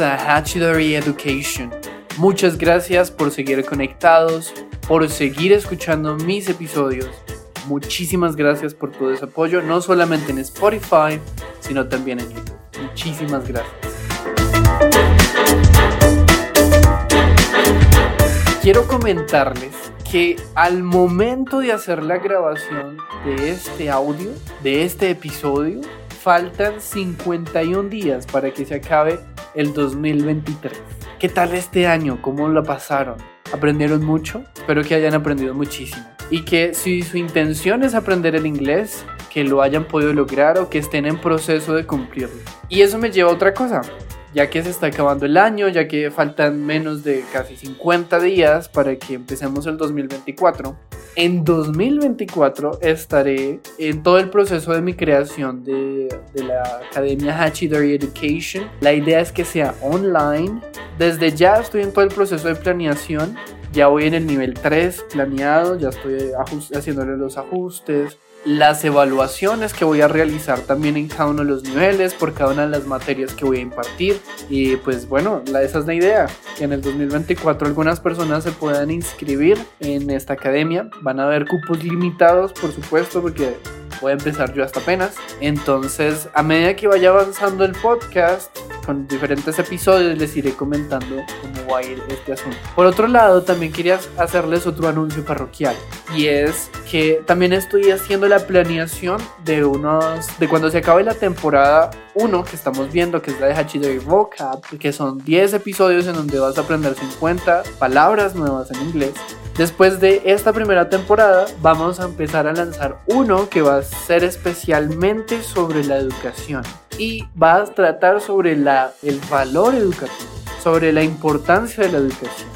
A Hatchery Education. Muchas gracias por seguir conectados, por seguir escuchando mis episodios. Muchísimas gracias por todo ese apoyo, no solamente en Spotify, sino también en YouTube. Muchísimas gracias. Quiero comentarles que al momento de hacer la grabación de este audio, de este episodio, faltan 51 días para que se acabe el 2023. ¿Qué tal este año? ¿Cómo lo pasaron? ¿Aprendieron mucho? Espero que hayan aprendido muchísimo. Y que si su intención es aprender el inglés, que lo hayan podido lograr o que estén en proceso de cumplirlo. Y eso me lleva a otra cosa ya que se está acabando el año, ya que faltan menos de casi 50 días para que empecemos el 2024. En 2024 estaré en todo el proceso de mi creación de, la Academia Hachidori Education. La idea es que sea online. Desde ya estoy en todo el proceso de planeación. Ya voy en el nivel 3 planeado, ya estoy haciéndole los ajustes, las evaluaciones que voy a realizar también en cada uno de los niveles, por cada una de las materias que voy a impartir. Y pues bueno, esa es la idea, que en el 2024 algunas personas se puedan inscribir en esta academia. Van a haber cupos limitados, por supuesto, porque voy a empezar yo hasta apenas. Entonces, a medida que vaya avanzando el podcast, con diferentes episodios les iré comentando cómo va a ir este asunto. Por otro lado, también quería hacerles otro anuncio parroquial y es que también estoy haciendo la planeación de unos de cuando se acabe la temporada 1 que estamos viendo que es la de Hachidori Vocab, que son 10 episodios en donde vas a aprender 50 palabras nuevas en inglés. Después de esta primera temporada vamos a empezar a lanzar uno que va a ser especialmente sobre la educación y va a tratar sobre la, el valor educativo, sobre la importancia de la educación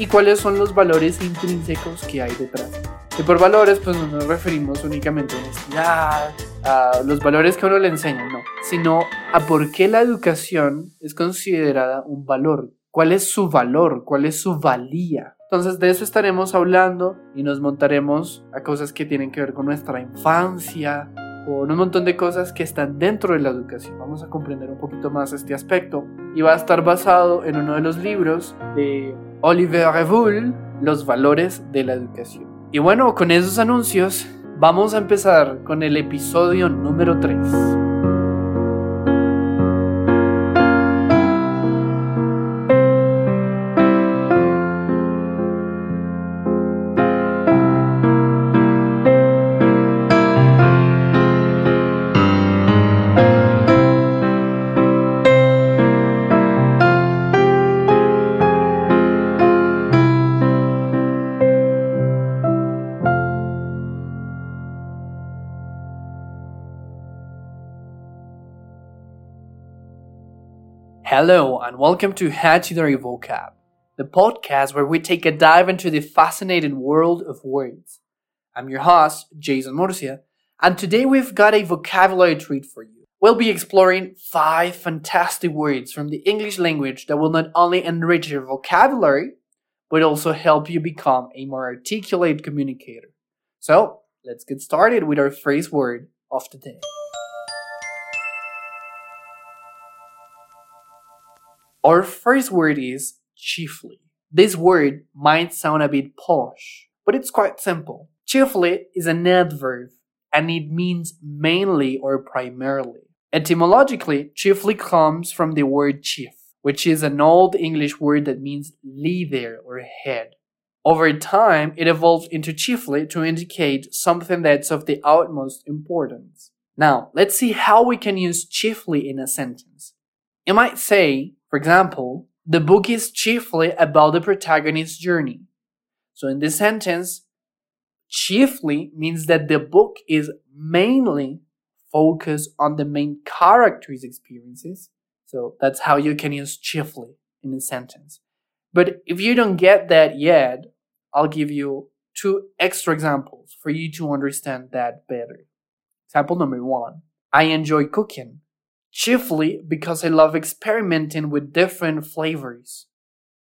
y cuáles son los valores intrínsecos que hay detrás. Y por valores, pues no nos referimos únicamente a honestidad, a los valores que uno le enseña, no, sino a por qué la educación es considerada un valor, cuál es su valor, cuál es su valía. Entonces de eso estaremos hablando y nos montaremos a cosas que tienen que ver con nuestra infancia, con un montón de cosas que están dentro de la educación. Vamos a comprender un poquito más este aspecto y va a estar basado en uno de los libros de Oliver Revoul, Los valores de la educación. Y bueno, con esos anuncios vamos a empezar con el episodio número 3. Hello, and welcome to Hachidori Vocab, the podcast where we take a dive into the fascinating world of words. I'm your host, Jeisson Murcia, and today we've got a vocabulary treat for you. We'll be exploring five fantastic words from the English language that will not only enrich your vocabulary, but also help you become a more articulate communicator. So, let's get started with our first word of the day. Our first word is chiefly. This word might sound a bit posh, but it's quite simple. Chiefly is an adverb and it means mainly or primarily. Etymologically, chiefly comes from the word chief, which is an old English word that means leader or head. Over time, it evolved into chiefly to indicate something that's of the utmost importance. Now, let's see how we can use chiefly in a sentence. You might say, for example, the book is chiefly about the protagonist's journey. So in this sentence, chiefly means that the book is mainly focused on the main character's experiences. So that's how you can use chiefly in a sentence. But if you don't get that yet, I'll give you two extra examples for you to understand that better. Example number one I enjoy cooking chiefly because I love experimenting with different flavors.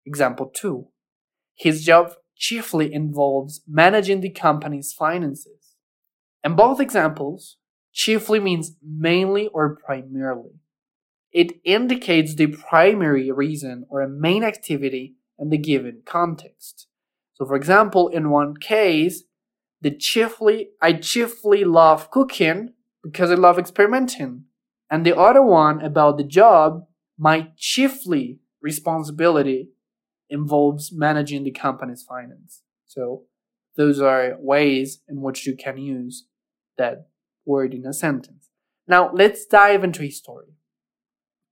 Example 2. His job chiefly involves managing the company's finances. In both examples, chiefly means mainly or primarily. It indicates the primary reason or a main activity in the given context. So, for example, in one case, the chiefly I chiefly love cooking because I love experimenting. And the other one about the job, my chiefly responsibility involves managing the company's finance. So those are ways in which you can use that word in a sentence. Now let's dive into a story.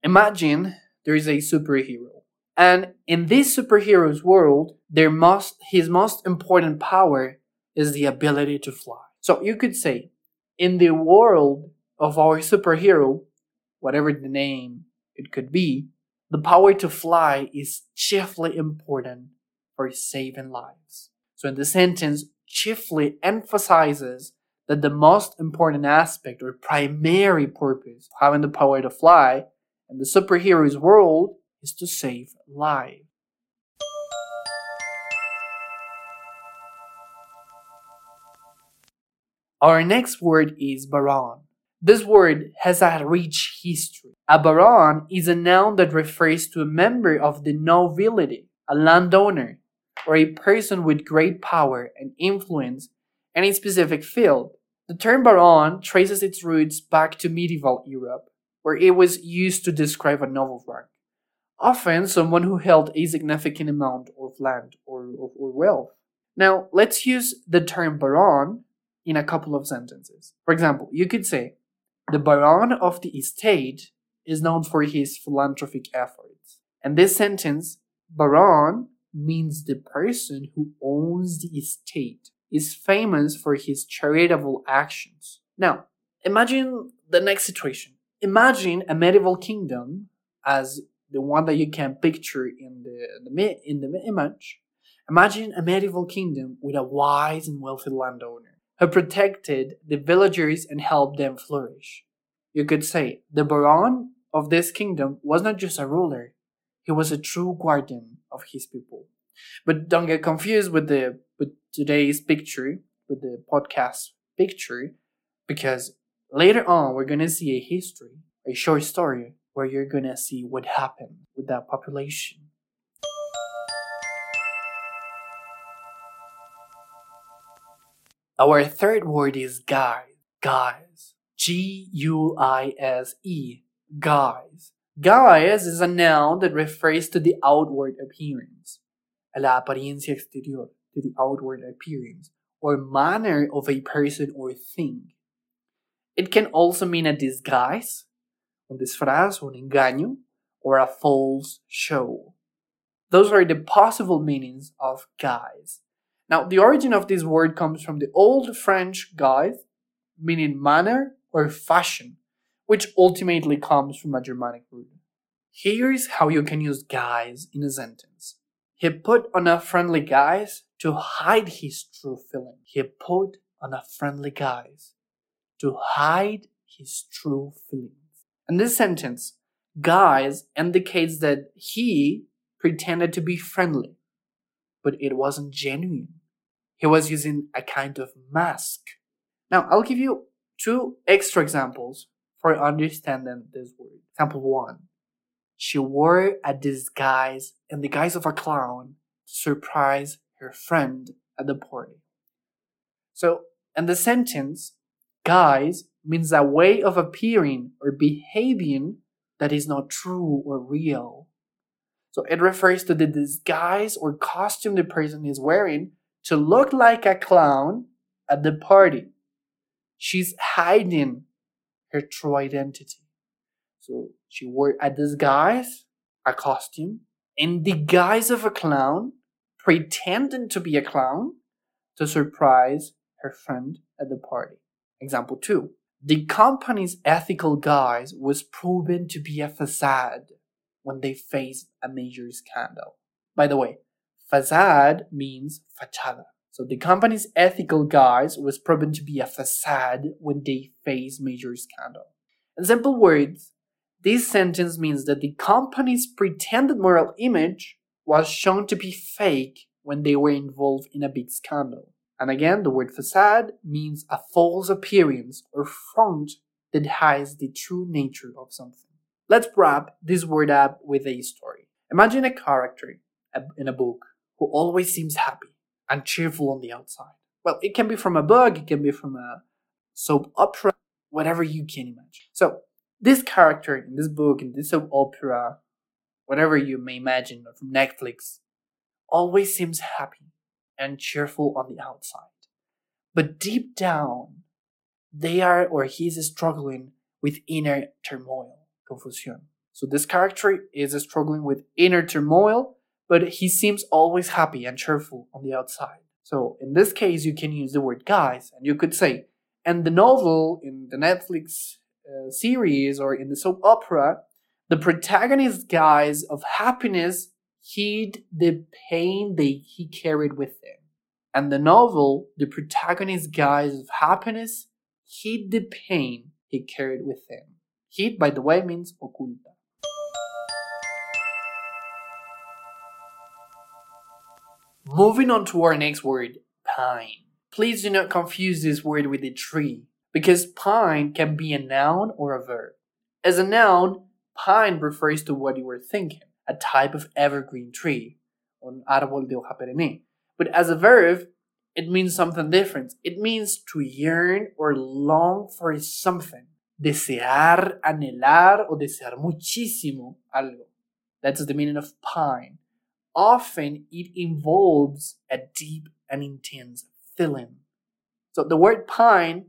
Imagine there is a superhero. And in this superhero's world, their most, his most important power is the ability to fly. So you could say, in the world of our superhero, whatever the name it could be, the power to fly is chiefly important for saving lives. So in the sentence, chiefly emphasizes that the most important aspect or primary purpose of having the power to fly in the superhero's world is to save lives. Our next word is baron. This word has a rich history. A baron is a noun that refers to a member of the nobility, a landowner, or a person with great power and influence in a specific field. The term baron traces its roots back to medieval Europe, where it was used to describe a noble rank, often someone who held a significant amount of land or, or, or wealth. Now, let's use the term baron in a couple of sentences. For example, you could say, the Baron of the estate is known for his philanthropic efforts. And this sentence, Baron, means the person who owns the estate is famous for his charitable actions. Now, imagine the next situation. Imagine a medieval kingdom as the one that you can picture in the, in the image. Imagine a medieval kingdom with a wise and wealthy landowner who protected the villagers and helped them flourish. You could say the Baron of this kingdom was not just a ruler, he was a true guardian of his people. But don't get confused with the with today's picture, with the podcast picture, because later on we're gonna see a history, a short story, where you're gonna see what happened with that population. Our third word is guise. Guise. G U I S E. Guise. Guise is a noun that refers to the outward appearance. A la apariencia exterior, to the outward appearance, or manner of a person or thing. It can also mean a disguise, un disfraz, un engaño, or a false show. Those are the possible meanings of guise. Now, the origin of this word comes from the Old French guise, meaning manner or fashion, which ultimately comes from a Germanic root. Here's how you can use guise in a sentence. He put on a friendly guise to hide his true feeling. He put on a friendly guise to hide his true feelings. In this sentence, guise indicates that he pretended to be friendly but it wasn't genuine. He was using a kind of mask. Now, I'll give you two extra examples for understanding this word. Example one. She wore a disguise in the guise of a clown to surprise her friend at the party. So, in the sentence, guise means a way of appearing or behaving that is not true or real. So it refers to the disguise or costume the person is wearing to look like a clown at the party. She's hiding her true identity. So she wore a disguise, a costume, in the guise of a clown, pretending to be a clown to surprise her friend at the party. Example 2. The company's ethical guise was proven to be a facade when they face a major scandal. By the way, facade means fachada. So the company's ethical guise was proven to be a facade when they face major scandal. In simple words, this sentence means that the company's pretended moral image was shown to be fake when they were involved in a big scandal. And again, the word facade means a false appearance or front that hides the true nature of something. Let's wrap this word up with a story. Imagine a character in a book who always seems happy and cheerful on the outside. Well, it can be from a book, it can be from a soap opera, whatever you can imagine. So, this character in this book, in this soap opera, whatever you may imagine from Netflix, always seems happy and cheerful on the outside. But deep down, they are or he's struggling with inner turmoil, confusion. So this character is struggling with inner turmoil, but he seems always happy and cheerful on the outside. So in this case, you can use the word guise, and you could say, and the novel in the Netflix uh, series or in the soap opera, the protagonist guise of happiness hid the pain they he carried with him. And the novel, the protagonist guise of happiness hid the pain he carried with him. Hid, by the way, means oculta. Moving on to our next word, pine. Please do not confuse this word with a tree, because pine can be a noun or a verb. As a noun, pine refers to what you were thinking, a type of evergreen tree, un árbol de hoja perenne. But as a verb, it means something different. It means to yearn or long for something. Desear, anhelar, o desear muchísimo algo. That's the meaning of pine. Often it involves a deep and intense feeling. So the word pine,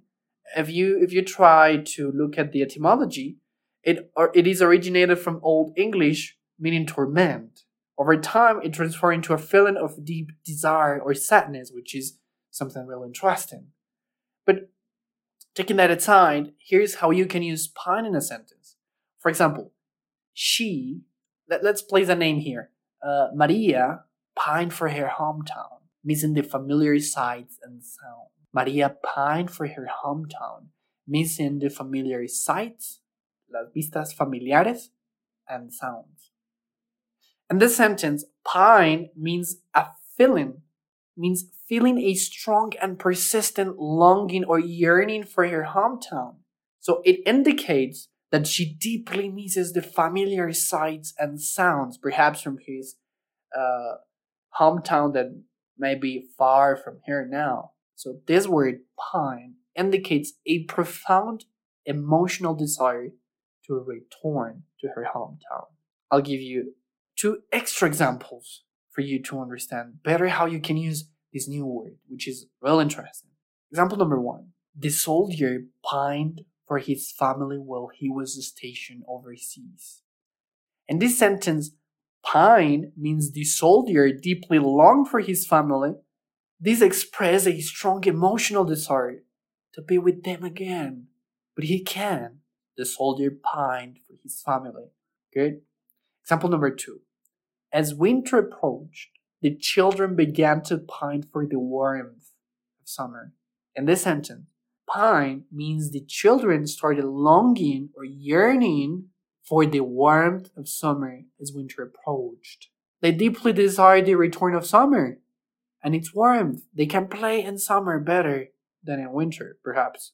if you if you try to look at the etymology, it or it is originated from Old English meaning torment. Over time, it transformed into a feeling of deep desire or sadness, which is something really interesting. But taking that aside, here's how you can use pine in a sentence. For example, she, let, us place a name here. Uh, Maria pined for her hometown, missing the familiar sights and sounds. Maria pined for her hometown, missing the familiar sights, las vistas familiares, and sounds. In this sentence, pine means a feeling, means feeling a strong and persistent longing or yearning for her hometown. So it indicates that she deeply misses the familiar sights and sounds, perhaps from his uh, hometown that may be far from here now. So this word pine indicates a profound emotional desire to return to her hometown. I'll give you two extra examples for you to understand better how you can use this new word, which is real interesting. Example number one the soldier pined for his family while he was stationed overseas. In this sentence, pine means the soldier deeply longed for his family. This expresses a strong emotional desire to be with them again. But he can. The soldier pined for his family. Good. Example number two. As winter approached, the children began to pine for the warmth of summer. In this sentence, pine means the children started longing or yearning for the warmth of summer as winter approached. They deeply desire the return of summer and its warmth. They can play in summer better than in winter, perhaps.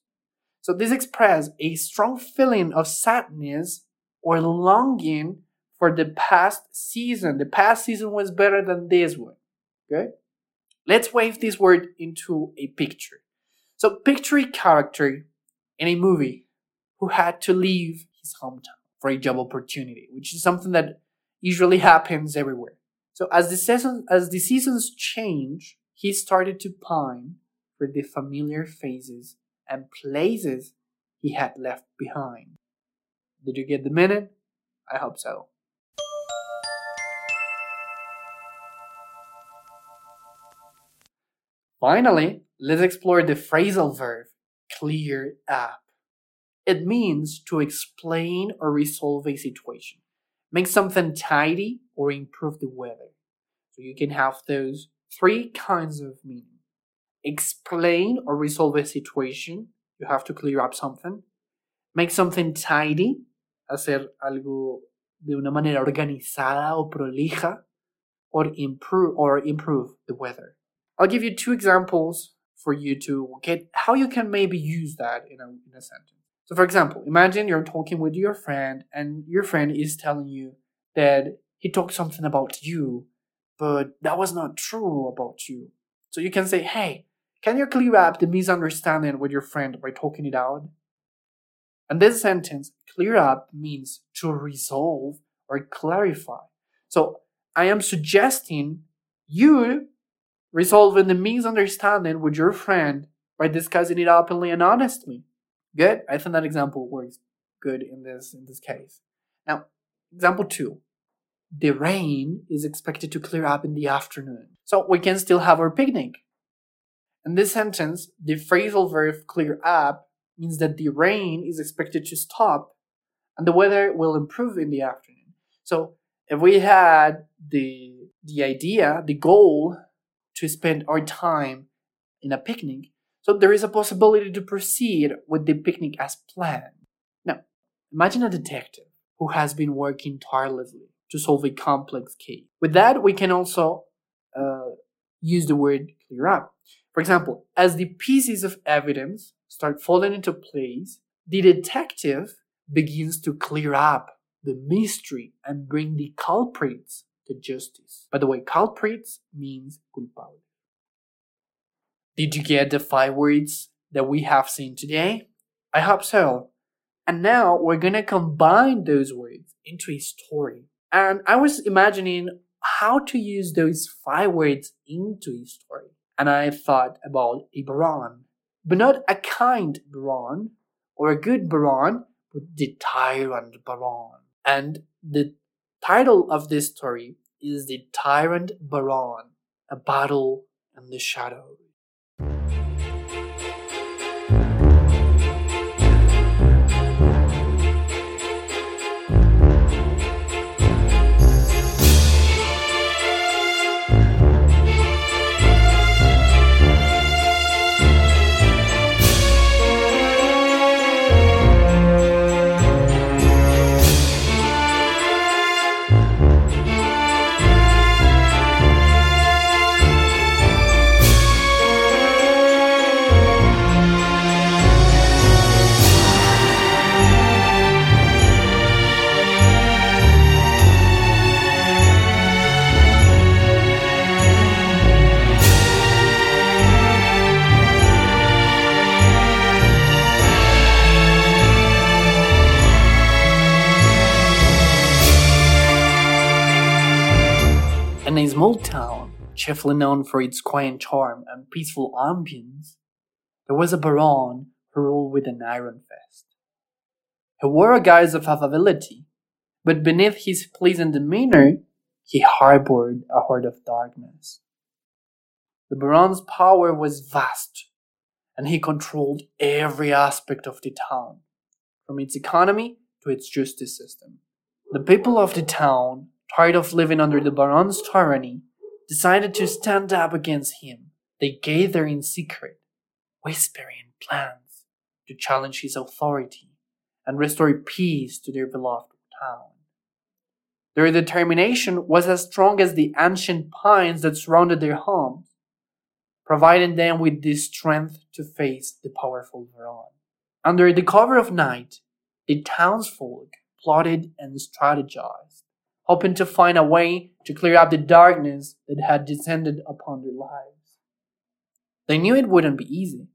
So this expresses a strong feeling of sadness or longing for the past season. The past season was better than this one. Okay? Let's wave this word into a picture. So picture a character in a movie who had to leave his hometown for a job opportunity, which is something that usually happens everywhere. So as the season as the seasons change, he started to pine for the familiar faces and places he had left behind. Did you get the minute? I hope so. Finally, let's explore the phrasal verb clear up. It means to explain or resolve a situation, make something tidy, or improve the weather. So you can have those three kinds of meaning. Explain or resolve a situation, you have to clear up something. Make something tidy, hacer algo de una manera organizada o prolija, or improve or improve the weather. I'll give you two examples for you to get how you can maybe use that in a, in a sentence. So, for example, imagine you're talking with your friend, and your friend is telling you that he talked something about you, but that was not true about you. So you can say, hey, can you clear up the misunderstanding with your friend by talking it out? And this sentence, clear up, means to resolve or clarify. So I am suggesting you resolving the misunderstanding with your friend by discussing it openly and honestly. Good? I think that example works good in this in this case. Now, example two. The rain is expected to clear up in the afternoon. So we can still have our picnic. In this sentence, the phrasal verb clear up means that the rain is expected to stop and the weather will improve in the afternoon. So if we had the the idea, the goal to spend our time in a picnic, so there is a possibility to proceed with the picnic as planned. Now, imagine a detective who has been working tirelessly to solve a complex case. With that, we can also uh, use the word clear up. For example, as the pieces of evidence start falling into place, the detective begins to clear up the mystery and bring the culprits to justice. By the way, culprits means culpable. Did you get the five words that we have seen today? I hope so. And now we're gonna combine those words into a story. And I was imagining how to use those five words into a story. And I thought about a baron, but not a kind baron or a good baron, but the tyrant baron. And the title of this story is The Tyrant Baron, A Battle in the Shadows. Small town, chiefly known for its quaint charm and peaceful ambience, there was a baron who ruled with an iron fist. He wore a guise of affability, but beneath his pleasant demeanor, he harbored a heart of darkness. The baron's power was vast, and he controlled every aspect of the town, from its economy to its justice system. The people of the town tired of living under the Baron's tyranny, decided to stand up against him. They gathered in secret, whispering plans to challenge his authority and restore peace to their beloved town. Their determination was as strong as the ancient pines that surrounded their homes, providing them with the strength to face the powerful Baron. Under the cover of night, the townsfolk plotted and strategized hoping to find a way to clear up the darkness that had descended upon their lives. They knew it wouldn't be easy.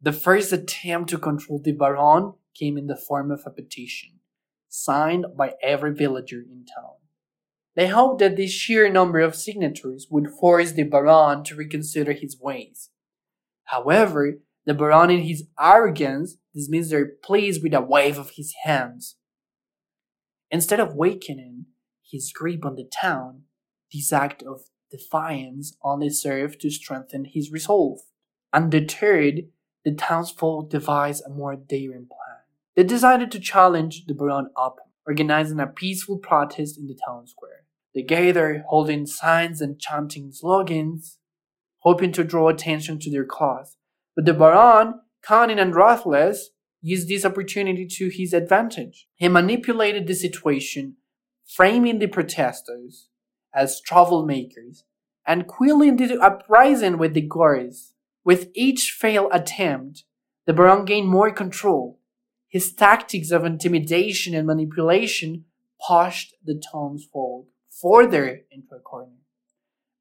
The first attempt to control the Baron came in the form of a petition, signed by every villager in town. They hoped that the sheer number of signatures would force the Baron to reconsider his ways. However, the Baron in his arrogance dismissed their pleas with a wave of his hands. Instead of weakening, his grip on the town, this act of defiance only served to strengthen his resolve. Undeterred, the townsfolk devised a more daring plan. They decided to challenge the Baron up, organizing a peaceful protest in the town square. They gathered, holding signs and chanting slogans, hoping to draw attention to their cause. But the Baron, cunning and ruthless, used this opportunity to his advantage. He manipulated the situation framing the protesters as troublemakers and quelling the uprising with the guards. With each failed attempt, the Baron gained more control. his tactics of intimidation and manipulation pushed the townsfolk further into a corner,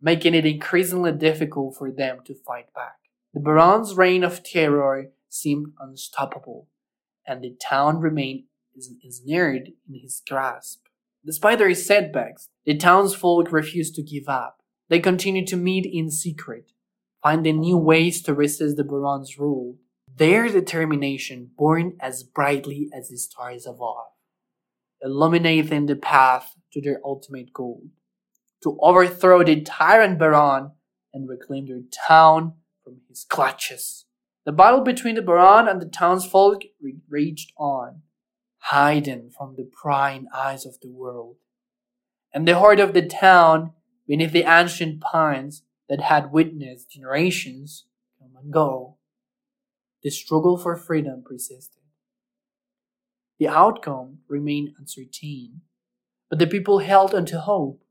making it increasingly difficult for them to fight back. The Baron's reign of terror seemed unstoppable, and the town remained ensnared in his grasp. Despite their setbacks, the townsfolk refused to give up. They continued to meet in secret, finding new ways to resist the Baron's rule. Their determination burned as brightly as the stars above, illuminating the path to their ultimate goal to overthrow the tyrant Baron and reclaim their town from his clutches. The battle between the Baron and the townsfolk raged on, hidden from the prying eyes of the world. And the heart of the town, beneath the ancient pines that had witnessed generations come and go, the struggle for freedom persisted. The outcome remained uncertain, but the people held onto hope,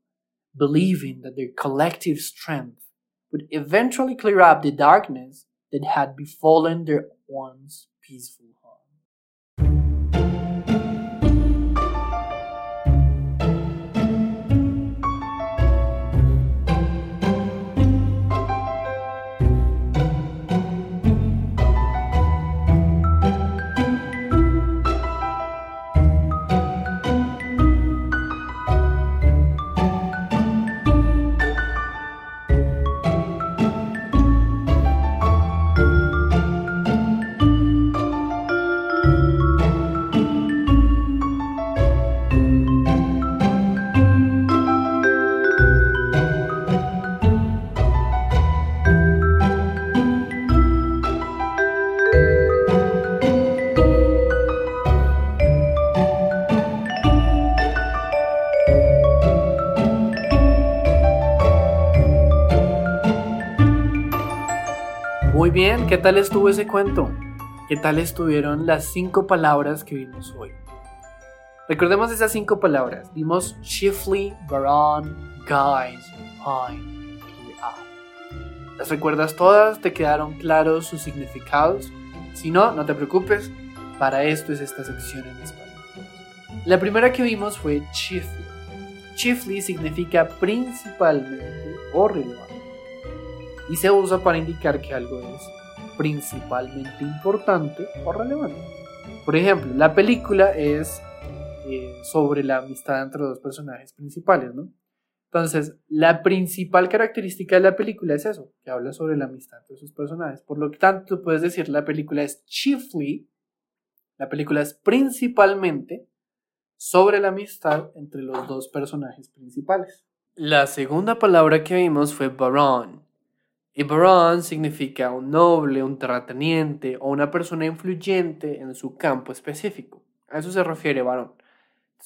believing that their collective strength would eventually clear up the darkness that had befallen their once peaceful bien, ¿qué tal estuvo ese cuento? ¿Qué tal estuvieron las cinco palabras que vimos hoy? Recordemos esas cinco palabras. Vimos chiefly, baron, guys, pine y ¿Las recuerdas todas? ¿Te quedaron claros sus significados? Si no, no te preocupes, para esto es esta sección en español. La primera que vimos fue chiefly. Chiefly significa principalmente o relevante y se usa para indicar que algo es principalmente importante o relevante. Por ejemplo, la película es eh, sobre la amistad entre dos personajes principales, ¿no? Entonces, la principal característica de la película es eso, que habla sobre la amistad entre sus personajes. Por lo tanto, puedes decir la película es chiefly, la película es principalmente sobre la amistad entre los dos personajes principales. La segunda palabra que vimos fue baron, y Baron significa un noble, un terrateniente o una persona influyente en su campo específico. A eso se refiere Baron.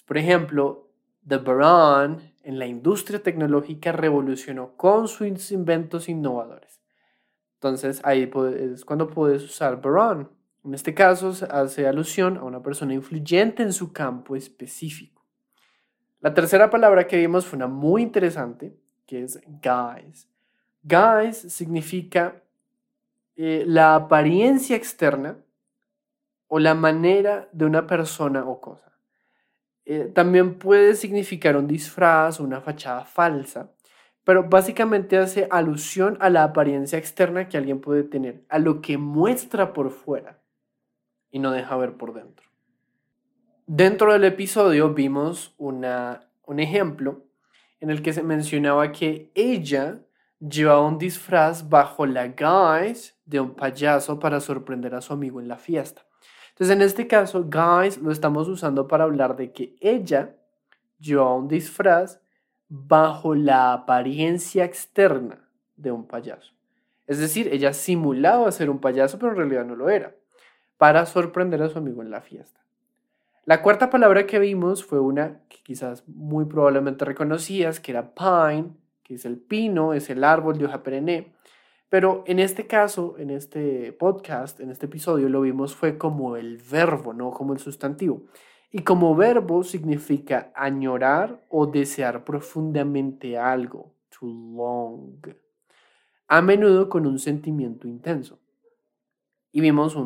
por ejemplo, The Baron en la industria tecnológica revolucionó con sus inventos innovadores. Entonces ahí es cuando puedes usar Baron. En este caso hace alusión a una persona influyente en su campo específico. La tercera palabra que vimos fue una muy interesante, que es guys. Guys significa eh, la apariencia externa o la manera de una persona o cosa. Eh, también puede significar un disfraz o una fachada falsa, pero básicamente hace alusión a la apariencia externa que alguien puede tener, a lo que muestra por fuera y no deja ver por dentro. Dentro del episodio vimos una, un ejemplo en el que se mencionaba que ella llevaba un disfraz bajo la guise de un payaso para sorprender a su amigo en la fiesta. Entonces, en este caso, guys lo estamos usando para hablar de que ella llevaba un disfraz bajo la apariencia externa de un payaso. Es decir, ella simulaba ser un payaso, pero en realidad no lo era, para sorprender a su amigo en la fiesta. La cuarta palabra que vimos fue una que quizás muy probablemente reconocías, que era pine, es el pino, es el árbol de hoja perenne. Pero en este caso, en este podcast, en este episodio, lo vimos fue como el verbo, no como el sustantivo. Y como verbo significa añorar o desear profundamente algo, to long. A menudo con un sentimiento intenso. Y vimos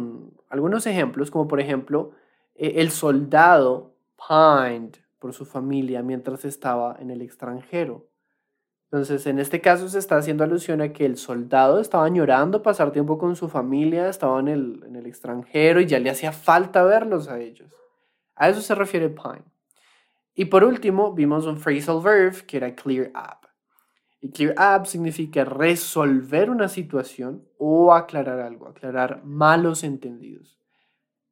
algunos ejemplos, como por ejemplo eh, el soldado pined por su familia mientras estaba en el extranjero. Entonces, en este caso se está haciendo alusión a que el soldado estaba añorando pasar tiempo con su familia, estaba en el, en el extranjero y ya le hacía falta verlos a ellos. A eso se refiere pine. Y por último, vimos un phrasal verb que era clear up. Y clear up significa resolver una situación o aclarar algo, aclarar malos entendidos.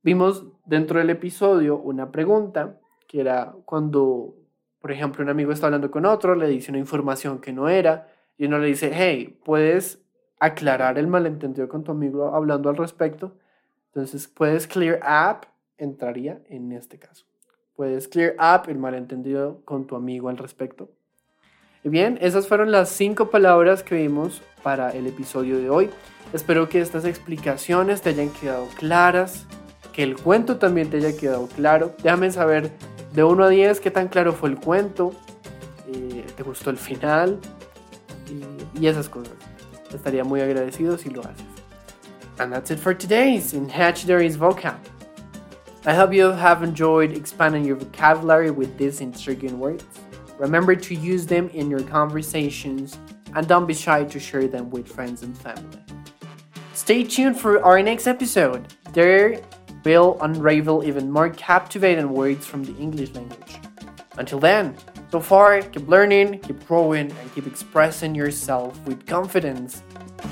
Vimos dentro del episodio una pregunta que era cuando por ejemplo, un amigo está hablando con otro, le dice una información que no era, y uno le dice, hey, ¿puedes aclarar el malentendido con tu amigo hablando al respecto? Entonces, puedes clear up, entraría en este caso. Puedes clear up el malentendido con tu amigo al respecto. Y bien, esas fueron las cinco palabras que vimos para el episodio de hoy. Espero que estas explicaciones te hayan quedado claras, que el cuento también te haya quedado claro. Déjame saber de 1 a 10, ¿qué tan claro fue el cuento? Eh, ¿Te gustó el final? Y, y esas cosas. Estaría muy agradecido si lo haces. And that's it for today's in Hatchdary's vocab. I hope you have enjoyed expanding your vocabulary with these intriguing words. Remember to use them in your conversations and don't be shy to share them with friends and family. Stay tuned for our next episode. There will unravel even more captivating words from the English language. Until then, so far, keep learning, keep growing, and keep expressing yourself with confidence.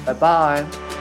Bye bye.